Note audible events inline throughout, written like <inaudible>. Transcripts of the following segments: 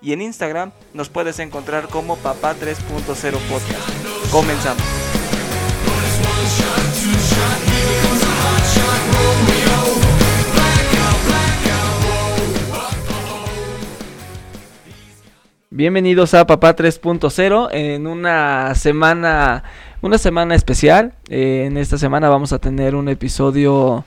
y en Instagram nos puedes encontrar como Papá 3.0 Podcast. Comenzamos. Bienvenidos a Papá 3.0 en una semana, una semana especial. Eh, en esta semana vamos a tener un episodio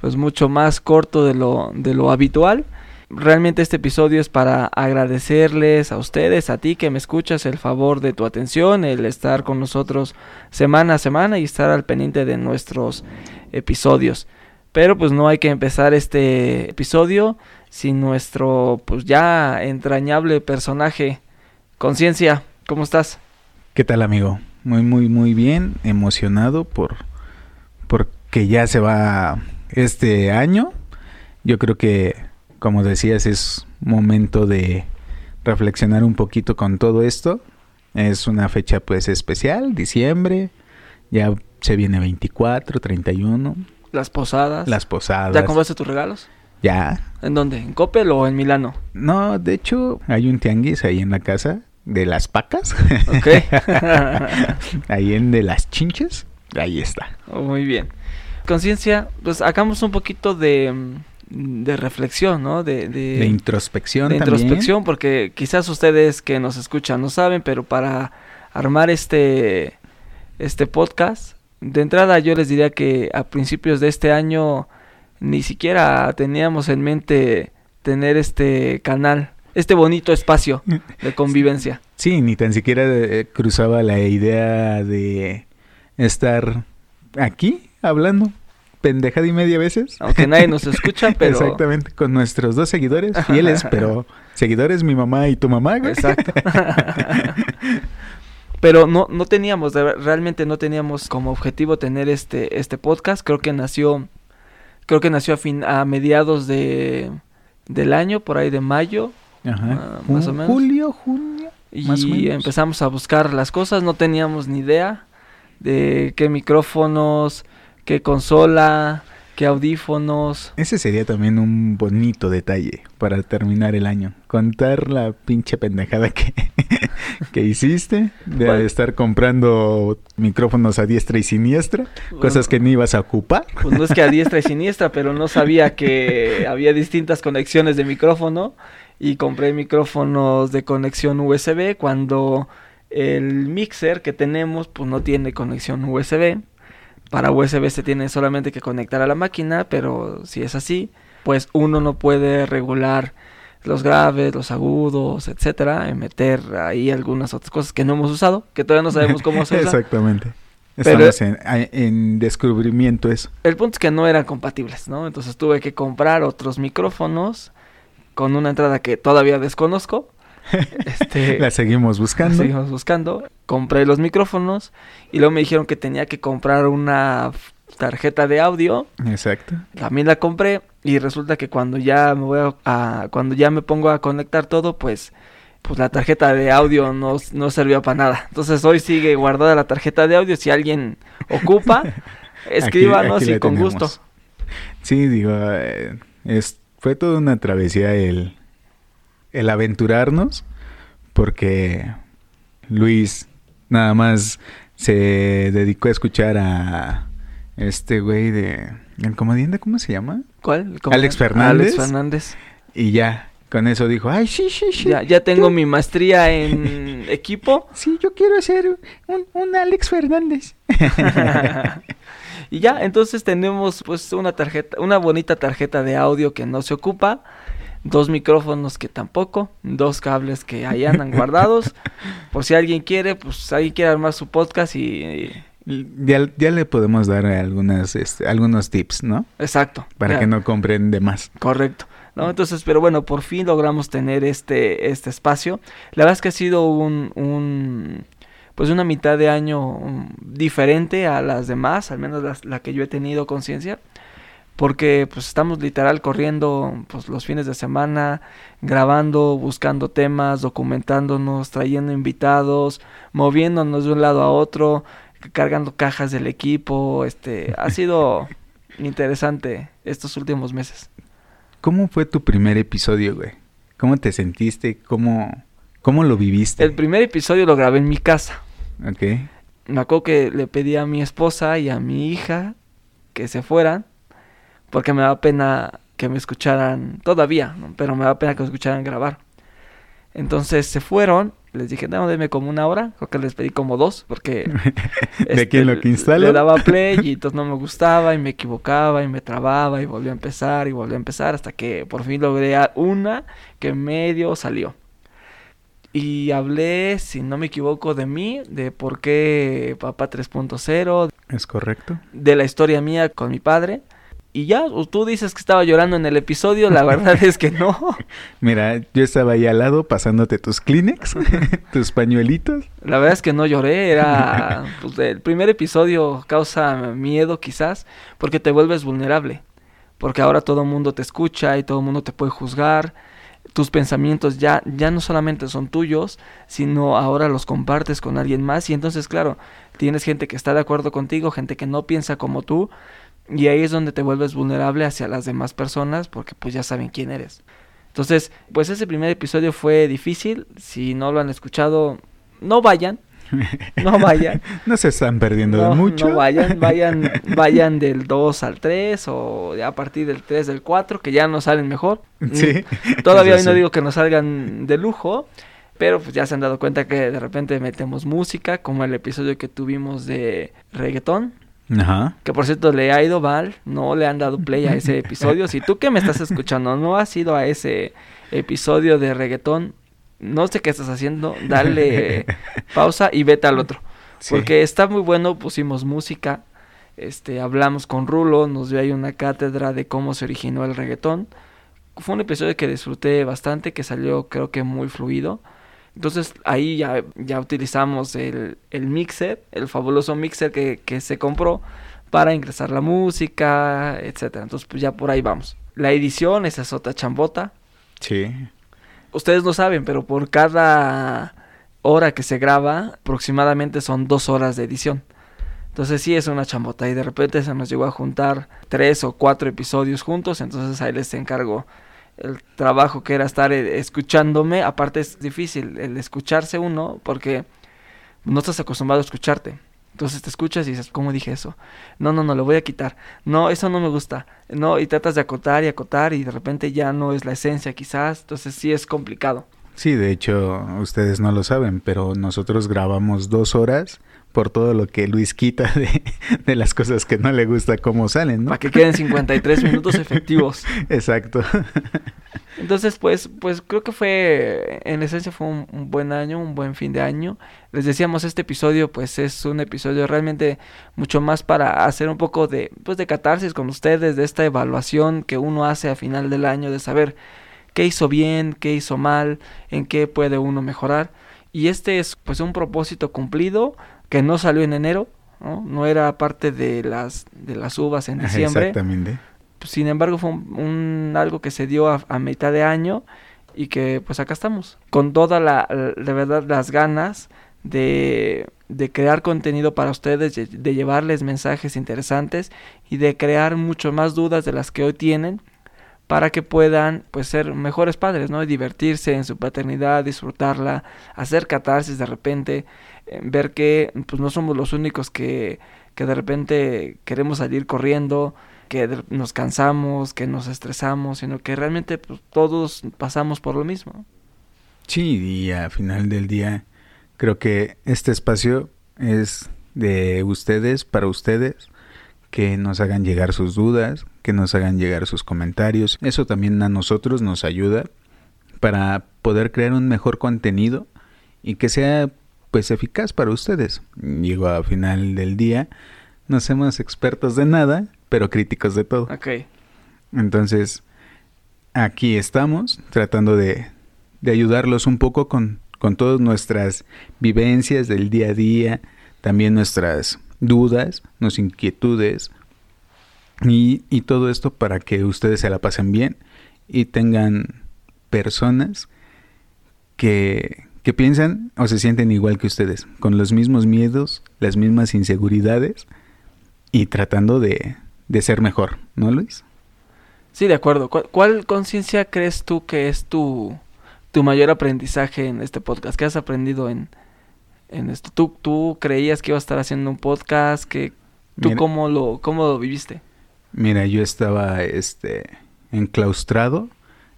pues mucho más corto de lo, de lo habitual. Realmente este episodio es para agradecerles a ustedes, a ti que me escuchas, el favor de tu atención, el estar con nosotros semana a semana y estar al pendiente de nuestros episodios. Pero pues no hay que empezar este episodio sin nuestro pues ya entrañable personaje. Conciencia, ¿cómo estás? ¿Qué tal amigo? Muy muy muy bien, emocionado por porque ya se va este año. Yo creo que como decías es momento de reflexionar un poquito con todo esto. Es una fecha pues especial, diciembre. Ya se viene 24, 31. Las posadas. Las posadas. ¿Ya compraste tus regalos? Ya. ¿En dónde? ¿En Coppel o en Milano? No, de hecho hay un tianguis ahí en la casa de las pacas. Ok. <laughs> ahí en de las chinches. Ahí está. Oh, muy bien. Conciencia, pues hagamos un poquito de, de reflexión, ¿no? De, de, De introspección de también. introspección, porque quizás ustedes que nos escuchan no saben, pero para armar este, este podcast, de entrada yo les diría que a principios de este año ni siquiera teníamos en mente tener este canal, este bonito espacio de <laughs> convivencia. Sí, ni tan siquiera eh, cruzaba la idea de estar aquí hablando pendejada y media veces. Aunque nadie nos <laughs> escucha, pero... Exactamente, con nuestros dos seguidores fieles, <laughs> pero seguidores mi mamá y tu mamá. güey. Exacto. <laughs> Pero no, no teníamos, realmente no teníamos como objetivo tener este, este podcast. Creo que nació, creo que nació a fin, a mediados de del año, por ahí de mayo. Ajá. Ah, más o menos. Julio, junio. Más o Y menos. empezamos a buscar las cosas, no teníamos ni idea de qué micrófonos, qué consola, qué audífonos. Ese sería también un bonito detalle para terminar el año. Contar la pinche pendejada que, <laughs> que hiciste de Bueno. estar comprando micrófonos a diestra y siniestra, cosas que ni ibas a ocupar. Pues no es que a diestra y siniestra, pero no sabía que había distintas conexiones de micrófono y compré micrófonos de conexión USB cuando el mixer que tenemos pues no tiene conexión USB. Para USB se tiene solamente que conectar a la máquina, pero si es así, pues uno no puede regular los graves, los agudos, etcétera, y meter ahí algunas otras cosas que no hemos usado, que todavía no sabemos cómo se <laughs> usa. Exactamente. Pero- Estamos en descubrimiento eso. El punto es que no eran compatibles, ¿no? Entonces tuve que comprar otros micrófonos con una entrada que todavía desconozco. <laughs> Este, La seguimos buscando. seguimos buscando. Compré los micrófonos y luego me dijeron que tenía que comprar una tarjeta de audio. Exacto. También la compré y resulta que cuando ya me voy a, a- cuando ya me pongo a conectar todo, pues pues la tarjeta de audio no, no servía para nada. Entonces hoy sigue guardada la tarjeta de audio. Si alguien ocupa, <laughs> escríbanos aquí y con tenemos. gusto. Sí, digo, eh, es, fue toda una travesía el, el aventurarnos, porque Luis nada más se dedicó a escuchar a este güey de... ¿El comediante cómo se llama? ¿Cuál? Alex Fernández. Alex Fernández. Y ya, con eso dijo, ay, sí, sí, sí. Ya, ya tengo yo- mi maestría en <laughs> equipo. Sí, yo quiero ser un, un Alex Fernández. <laughs> y ya, entonces tenemos pues una tarjeta, una bonita tarjeta de audio que no se ocupa, dos micrófonos que tampoco, dos cables que ahí andan <laughs> guardados. Por si alguien quiere, pues alguien quiere armar su podcast y... Ya, ya le podemos dar algunas, este, algunos tips, ¿no? Exacto. Para ya, que no compren de más. Correcto. ¿no? Entonces, pero bueno, por fin logramos tener este, este espacio. La verdad es que ha sido un, un pues una mitad de año diferente a las demás, al menos la que yo he tenido conciencia porque pues estamos literal corriendo pues los fines de semana, grabando, buscando temas, documentándonos, trayendo invitados, moviéndonos de un lado a otro, cargando cajas del equipo, este, ha sido <laughs> interesante estos últimos meses. ¿Cómo fue tu primer episodio, güey? ¿Cómo te sentiste? ¿Cómo, cómo lo viviste? El primer episodio lo grabé en mi casa. Ok. Me acuerdo que le pedí a mi esposa y a mi hija que se fueran porque me da pena que me escucharan todavía, pero me da pena que me escucharan grabar. Entonces se fueron, les dije, no, denme como una hora, creo que les pedí como dos, porque <laughs> de este, lo que instala. Le daba play y <laughs> entonces no me gustaba y me equivocaba y me trababa y volvió a empezar y volvió a empezar hasta que por fin logré una que medio salió. Y hablé, si no me equivoco, de mí, de por qué Papá 3.0. Es correcto. De la historia mía con mi padre y ya, tú dices que estaba llorando en el episodio, la verdad es que no. <laughs> Mira, yo estaba ahí al lado pasándote tus Kleenex, <laughs> tus pañuelitos. La verdad es que no lloré, era <laughs> pues, el primer episodio causa miedo quizás porque te vuelves vulnerable, porque ahora todo el mundo te escucha y todo el mundo te puede juzgar. Tus pensamientos ya, ya no solamente son tuyos, sino ahora los compartes con alguien más y entonces claro, tienes gente que está de acuerdo contigo, gente que no piensa como tú, y ahí es donde te vuelves vulnerable hacia las demás personas porque pues ya saben quién eres. Entonces, pues ese primer episodio fue difícil. Si no lo han escuchado, no vayan. No <laughs> vayan. no se están perdiendo de mucho. No vayan, vayan, <laughs> vayan del 2 al 3 o a partir del 3 del 4 que ya nos salen mejor. <laughs> Sí. Todavía hoy no digo que nos salgan de lujo, pero pues ya se han dado cuenta que de repente metemos música, como el episodio que tuvimos de reggaetón. Ajá. Que por cierto le ha ido mal, no le han dado play a ese <laughs> episodio. Si tú que me estás escuchando no has ido a ese episodio de reggaetón, no sé qué estás haciendo, dale <laughs> pausa y vete al otro. Porque está muy bueno, pusimos música, este, hablamos con Rulo, nos dio ahí una cátedra de cómo se originó el reggaetón. Fue un episodio que disfruté bastante, que salió creo que muy fluido. Entonces ahí ya, ya utilizamos el, el, mixer, el fabuloso mixer que, que, se compró para ingresar la música, etcétera. Entonces pues ya por ahí vamos. La edición, esa es otra chambota. Sí. Ustedes no saben, pero por cada hora que se graba, aproximadamente son dos horas de edición. Entonces sí es una chambota y de repente se nos llegó a juntar tres o cuatro episodios juntos, entonces ahí les encargo el trabajo que era estar eh, escuchándome, aparte es difícil el escucharse uno porque no estás acostumbrado a escucharte. Entonces te escuchas y dices, ¿cómo dije eso? No, no, no, lo voy a quitar. No, eso no me gusta. No, y tratas de acotar y acotar y de repente ya no es la esencia quizás. Entonces sí es complicado. Sí, de hecho, ustedes no lo saben, pero nosotros grabamos dos horas por todo lo que Luis quita de, de, las cosas que no le gusta cómo salen, ¿no? Para que queden 53 minutos efectivos. Exacto. Entonces, pues, pues creo que fue, en esencia fue un, un, buen año, un buen fin de año. Les decíamos, este episodio, pues es un episodio realmente mucho más para hacer un poco de, pues, de catarsis con ustedes, de esta evaluación que uno hace a final del año, de saber qué hizo bien, qué hizo mal, en qué puede uno mejorar. Y este es, pues, un propósito cumplido que no salió en enero, ¿no? no era parte de las, de las uvas en diciembre. Exactamente. Sin embargo, fue un, algo que se dio a, mitad de año y que pues acá estamos, con toda la, de verdad, las ganas de, de crear contenido para ustedes, de, de llevarles mensajes interesantes y de crear mucho más dudas de las que hoy tienen para que puedan pues ser mejores padres, ¿no? Y divertirse en su paternidad, disfrutarla, hacer catarsis de repente, ver que pues no somos los únicos que, que de repente queremos salir corriendo, que nos cansamos, que nos estresamos, sino que realmente pues, todos pasamos por lo mismo. Sí, y al final del día creo que este espacio es de ustedes, para ustedes, que nos hagan llegar sus dudas, que nos hagan llegar sus comentarios. Eso también a nosotros nos ayuda para poder crear un mejor contenido y que sea pues eficaz para ustedes. Digo, al final del día no somos expertos de nada, pero críticos de todo. Ok. Entonces, aquí estamos tratando de, de ayudarlos un poco con, con todas nuestras vivencias del día a día, también nuestras dudas, nuestras inquietudes y, y todo esto para que ustedes se la pasen bien y tengan personas que, que piensan o se sienten igual que ustedes, con los mismos miedos, las mismas inseguridades y tratando de, de ser mejor, ¿no, Luis? Sí, de acuerdo. ¿Cuál, conciencia crees tú que es tu, tu mayor aprendizaje en este podcast? ¿Qué has aprendido en, en esto? ¿Tú, ¿Tú creías que iba a estar haciendo un podcast? que ¿Tú cómo, lo, cómo lo viviste? Mira, yo estaba este, enclaustrado,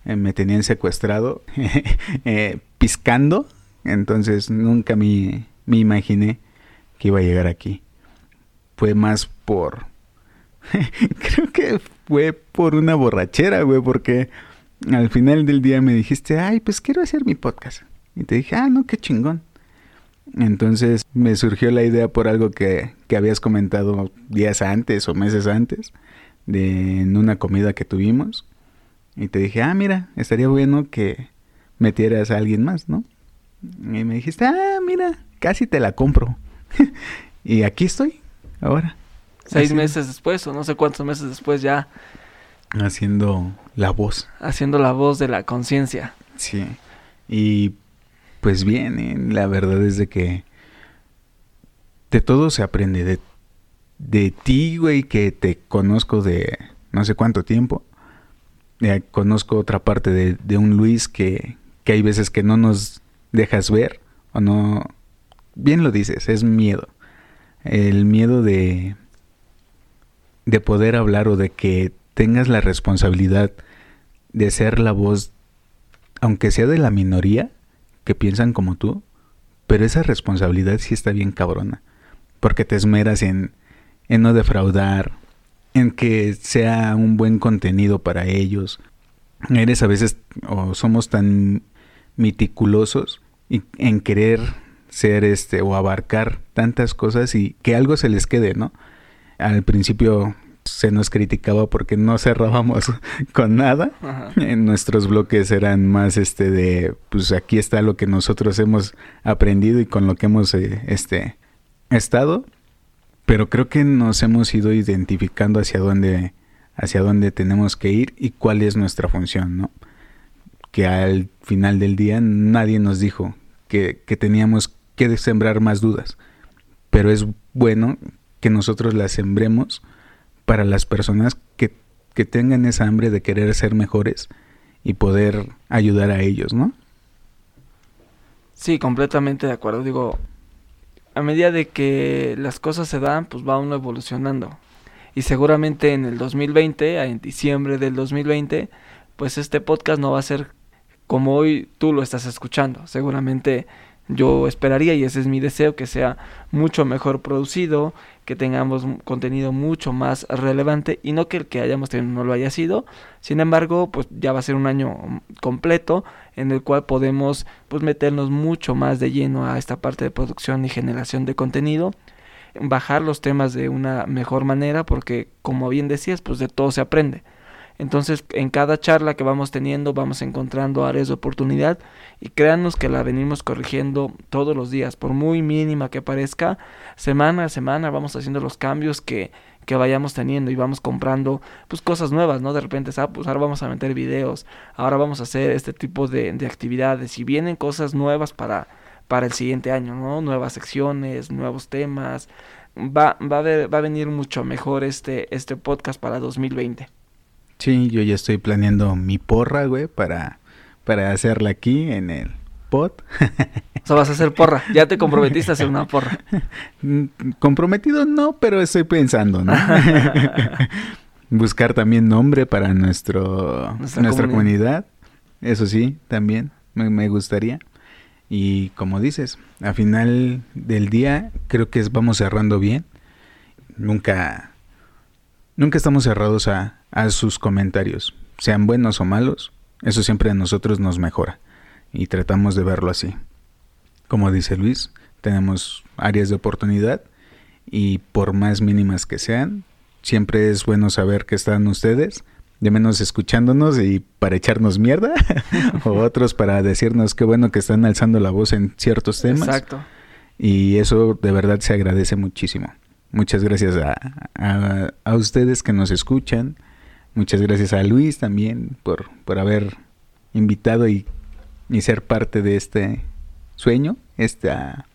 eh, me tenían secuestrado, <laughs> eh, piscando, entonces nunca me, me imaginé que iba a llegar aquí. Fue más por <laughs> Creo que fue por una borrachera, güey, porque al final del día me dijiste, ay, pues quiero hacer mi podcast. Y te dije, ah, no, qué chingón. Entonces me surgió la idea por algo que, que habías comentado días antes o meses antes, de en una comida que tuvimos. Y te dije, ah, mira, estaría bueno que metieras a alguien más, ¿no? Y me dijiste, ah, mira, casi te la compro. <laughs> y aquí estoy, ahora seis meses después o no sé cuántos meses después ya. Haciendo la voz. Haciendo la voz de la conciencia. Sí. Y pues bien, ¿eh? la verdad es de que de todo se aprende. De, de ti, güey, que te conozco de no sé cuánto tiempo. Ya conozco otra parte de, de un Luis que, que hay veces que no nos dejas ver o no... Bien lo dices, es miedo. El miedo de, de poder hablar o de que tengas la responsabilidad de ser la voz, aunque sea de la minoría que piensan como tú, pero esa responsabilidad sí está bien cabrona, porque te esmeras en, en no defraudar, en que sea un buen contenido para ellos. Eres a veces o somos tan meticulosos y en querer ser este o abarcar tantas cosas y que algo se les quede, ¿no? al principio se nos criticaba porque no cerrábamos <laughs> con nada. En nuestros bloques eran más este de pues aquí está lo que nosotros hemos aprendido y con lo que hemos eh, este estado, pero creo que nos hemos ido identificando hacia dónde hacia dónde tenemos que ir y cuál es nuestra función, ¿no? Que al final del día nadie nos dijo que, que teníamos que sembrar más dudas, pero es bueno que nosotros las sembremos para las personas que, que tengan esa hambre de querer ser mejores y poder ayudar a ellos, ¿no? Sí, completamente de acuerdo. Digo, a medida de que las cosas se dan, pues va uno evolucionando. Y seguramente en el 2020, en diciembre del 2020, pues este podcast no va a ser como hoy tú lo estás escuchando. Seguramente yo esperaría, y ese es mi deseo, que sea mucho mejor producido, que tengamos contenido mucho más relevante y no que el que hayamos tenido no lo haya sido. Sin embargo, pues ya va a ser un año completo en el cual podemos pues meternos mucho más de lleno a esta parte de producción y generación de contenido bajar los temas de una mejor manera porque como bien decías pues de todo se aprende entonces, en cada charla que vamos teniendo, vamos encontrando áreas de oportunidad y créanos que la venimos corrigiendo todos los días, por muy mínima que parezca, semana a semana vamos haciendo los cambios que, que vayamos teniendo y vamos comprando pues cosas nuevas, ¿no? De repente, ah, pues ahora vamos a meter videos, ahora vamos a hacer este tipo de, de actividades y vienen cosas nuevas para, para el siguiente año, ¿no? Nuevas secciones, nuevos temas. Va, va, a, ver, va a venir mucho mejor este, este podcast para 2020. Sí, yo ya estoy planeando mi porra, güey, para, para hacerla aquí en el pod. o sea, vas a hacer porra. Ya te comprometiste a hacer una porra. <laughs> Comprometido no, pero estoy pensando, ¿no? <laughs> Buscar también nombre para nuestro, nuestra, comunidad. Eso sí, también me, me, gustaría. Y como dices, a final del día creo que vamos cerrando bien. Nunca, nunca estamos cerrados a, a sus comentarios, sean buenos o malos, eso siempre a nosotros nos mejora y tratamos de verlo así. Como dice Luis, tenemos áreas de oportunidad y por más mínimas que sean, siempre es bueno saber que están ustedes de menos escuchándonos y para echarnos mierda, <laughs> o otros para decirnos qué bueno que están alzando la voz en ciertos temas. Exacto. Y eso de verdad se agradece muchísimo. Muchas gracias a, a, ustedes que nos escuchan. Muchas gracias a Luis también por, por haber invitado y, y ser parte de este sueño. Esta,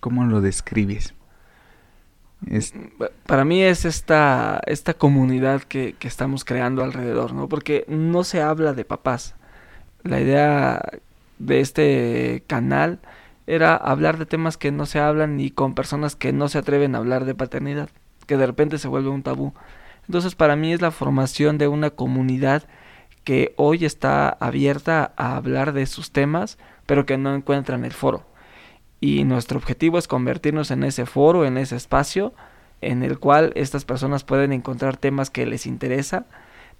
¿Cómo lo describes? Para mí es esta, esta comunidad que, que, estamos creando alrededor, ¿no? Porque no se habla de papás. La idea de este canal era hablar de temas que no se hablan ni con personas que no se atreven a hablar de paternidad, que de repente se vuelve un tabú. Entonces para mí es la formación de una comunidad que hoy está abierta a hablar de sus temas, pero que no encuentran el foro y nuestro objetivo es convertirnos en ese foro, en ese espacio en el cual estas personas pueden encontrar temas que les interesa,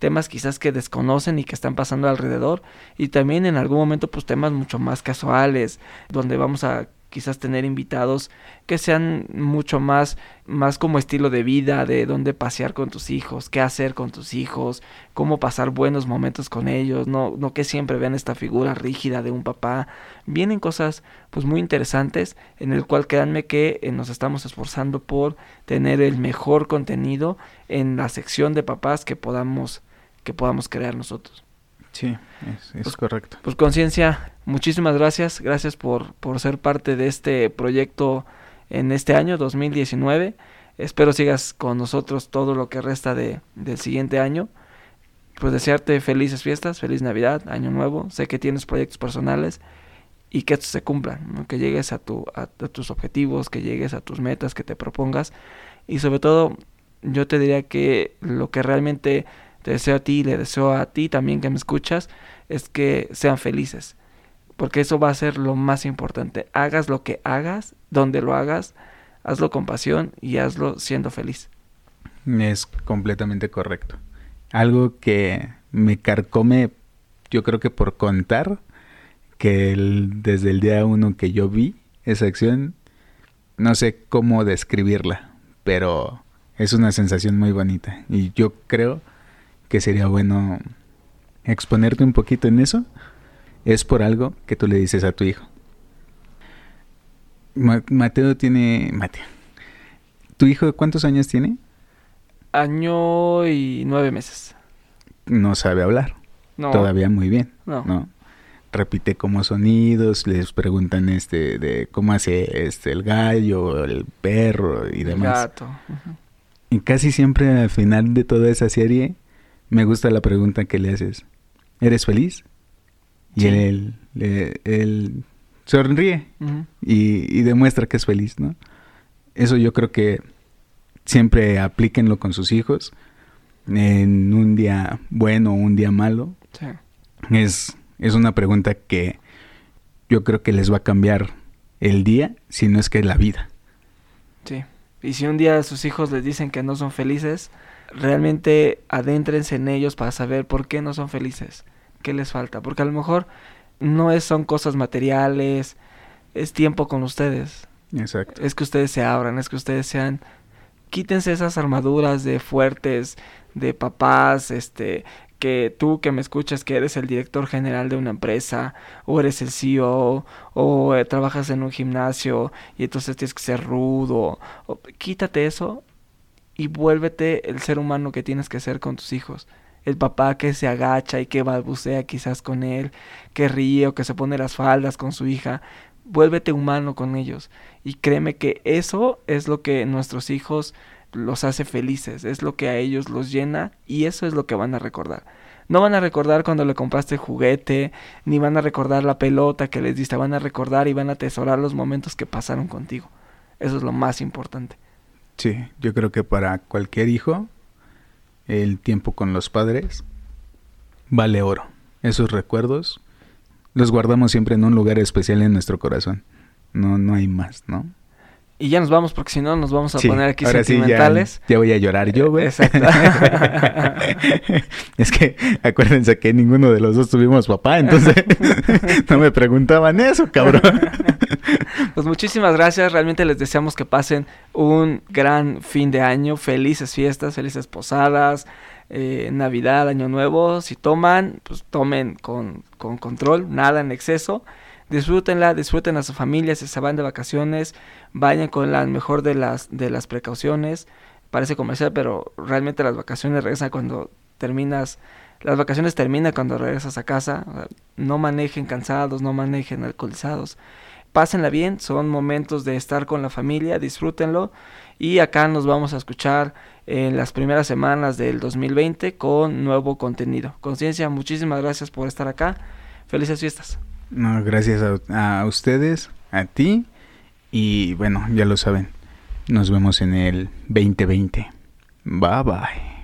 temas quizás que desconocen y que están pasando alrededor y también en algún momento pues temas mucho más casuales donde vamos a quizás tener invitados que sean mucho más, más como estilo de vida, de dónde pasear con tus hijos, qué hacer con tus hijos, cómo pasar buenos momentos con ellos, no, no que siempre vean esta figura rígida de un papá. Vienen cosas pues muy interesantes en el cual créanme que eh, nos estamos esforzando por tener el mejor contenido en la sección de papás que podamos, que podamos crear nosotros. Sí, es, pues, correcto. Pues conciencia, muchísimas gracias. Gracias por, por ser parte de este proyecto en este año 2019. Espero sigas con nosotros todo lo que resta de, del siguiente año. Pues desearte felices fiestas, feliz Navidad, Año Nuevo. Sé que tienes proyectos personales y que estos se cumplan, que llegues a, tu, a tus objetivos, que llegues a tus metas que te propongas. Y sobre todo, yo te diría que lo que realmente te deseo a ti le deseo a ti también que me escuchas, es que sean felices. Porque eso va a ser lo más importante. Hagas lo que hagas, donde lo hagas, hazlo con pasión y hazlo siendo feliz. Es completamente correcto. Algo que me carcome, yo creo que por contar, que desde el día uno que yo vi esa acción, no sé cómo describirla, pero es una sensación muy bonita. Y yo creo que sería bueno exponerte un poquito en eso, es por algo que tú le dices a tu hijo. Mateo tiene... Mateo. ¿Tu hijo cuántos años tiene? Año y nueve meses. No sabe hablar. No. Todavía muy bien. No. Repite como sonidos, les preguntan este de cómo hace este el gallo, el perro y demás. El gato. Y casi siempre al final de toda esa serie me gusta la pregunta que le haces. ¿Eres feliz? Y él, él, sonríe y, demuestra que es feliz, ¿no? Eso yo creo que siempre aplíquenlo con sus hijos en un día bueno o un día malo. Es, es una pregunta que yo creo que les va a cambiar el día, si no es que la vida. Sí. Y si un día sus hijos les dicen que no son felices, realmente adéntrense en ellos para saber por qué no son felices, qué les falta, porque a lo mejor no es, son cosas materiales, es tiempo con ustedes. Exacto. Es que ustedes se abran, es que ustedes sean quítense esas armaduras de fuertes, de papás, este, que tú que me escuchas que eres el director general de una empresa o eres el CEO o eh, trabajas en un gimnasio y entonces tienes que ser rudo, o, quítate eso y vuélvete el ser humano que tienes que ser con tus hijos. El papá que se agacha y que balbucea quizás con él, que ríe o que se pone las faldas con su hija. Vuélvete humano con ellos. Y créeme que eso es lo que nuestros hijos los hace felices, es lo que a ellos los llena y eso es lo que van a recordar. No van a recordar cuando le compraste juguete, ni van a recordar la pelota que les diste, van a recordar y van a atesorar los momentos que pasaron contigo. Eso es lo más importante. Sí, yo creo que para cualquier hijo el tiempo con los padres vale oro. Esos recuerdos los guardamos siempre en un lugar especial en nuestro corazón. No, no hay más, ¿no? Y ya nos vamos porque si no nos vamos a poner aquí sentimentales. ya, voy a llorar yo, güey. Exacto. <laughs> es que acuérdense que ninguno de los dos tuvimos papá, entonces <laughs> <laughs> no me preguntaban eso, cabrón. Pues muchísimas gracias. Realmente les deseamos que pasen un gran fin de año. Felices fiestas, felices posadas. eh, Navidad, Año Nuevo, si toman, pues tomen con, con control, nada en exceso. Disfrútenla, disfruten a su familia, si se van de vacaciones, vayan con la mejor de las, de las precauciones. Parece comercial, pero realmente las vacaciones regresan cuando terminas, las vacaciones terminan cuando regresas a casa. No manejen cansados, no manejen alcoholizados pásenla bien, son momentos de estar con la familia, disfrútenlo. Y acá nos vamos a escuchar en las primeras semanas del 2020 con nuevo contenido. Conciencia, muchísimas gracias por estar acá. Felices fiestas. No, gracias a, a ustedes, a ti. Y bueno, ya lo saben. Nos vemos en el 2020. Bye bye.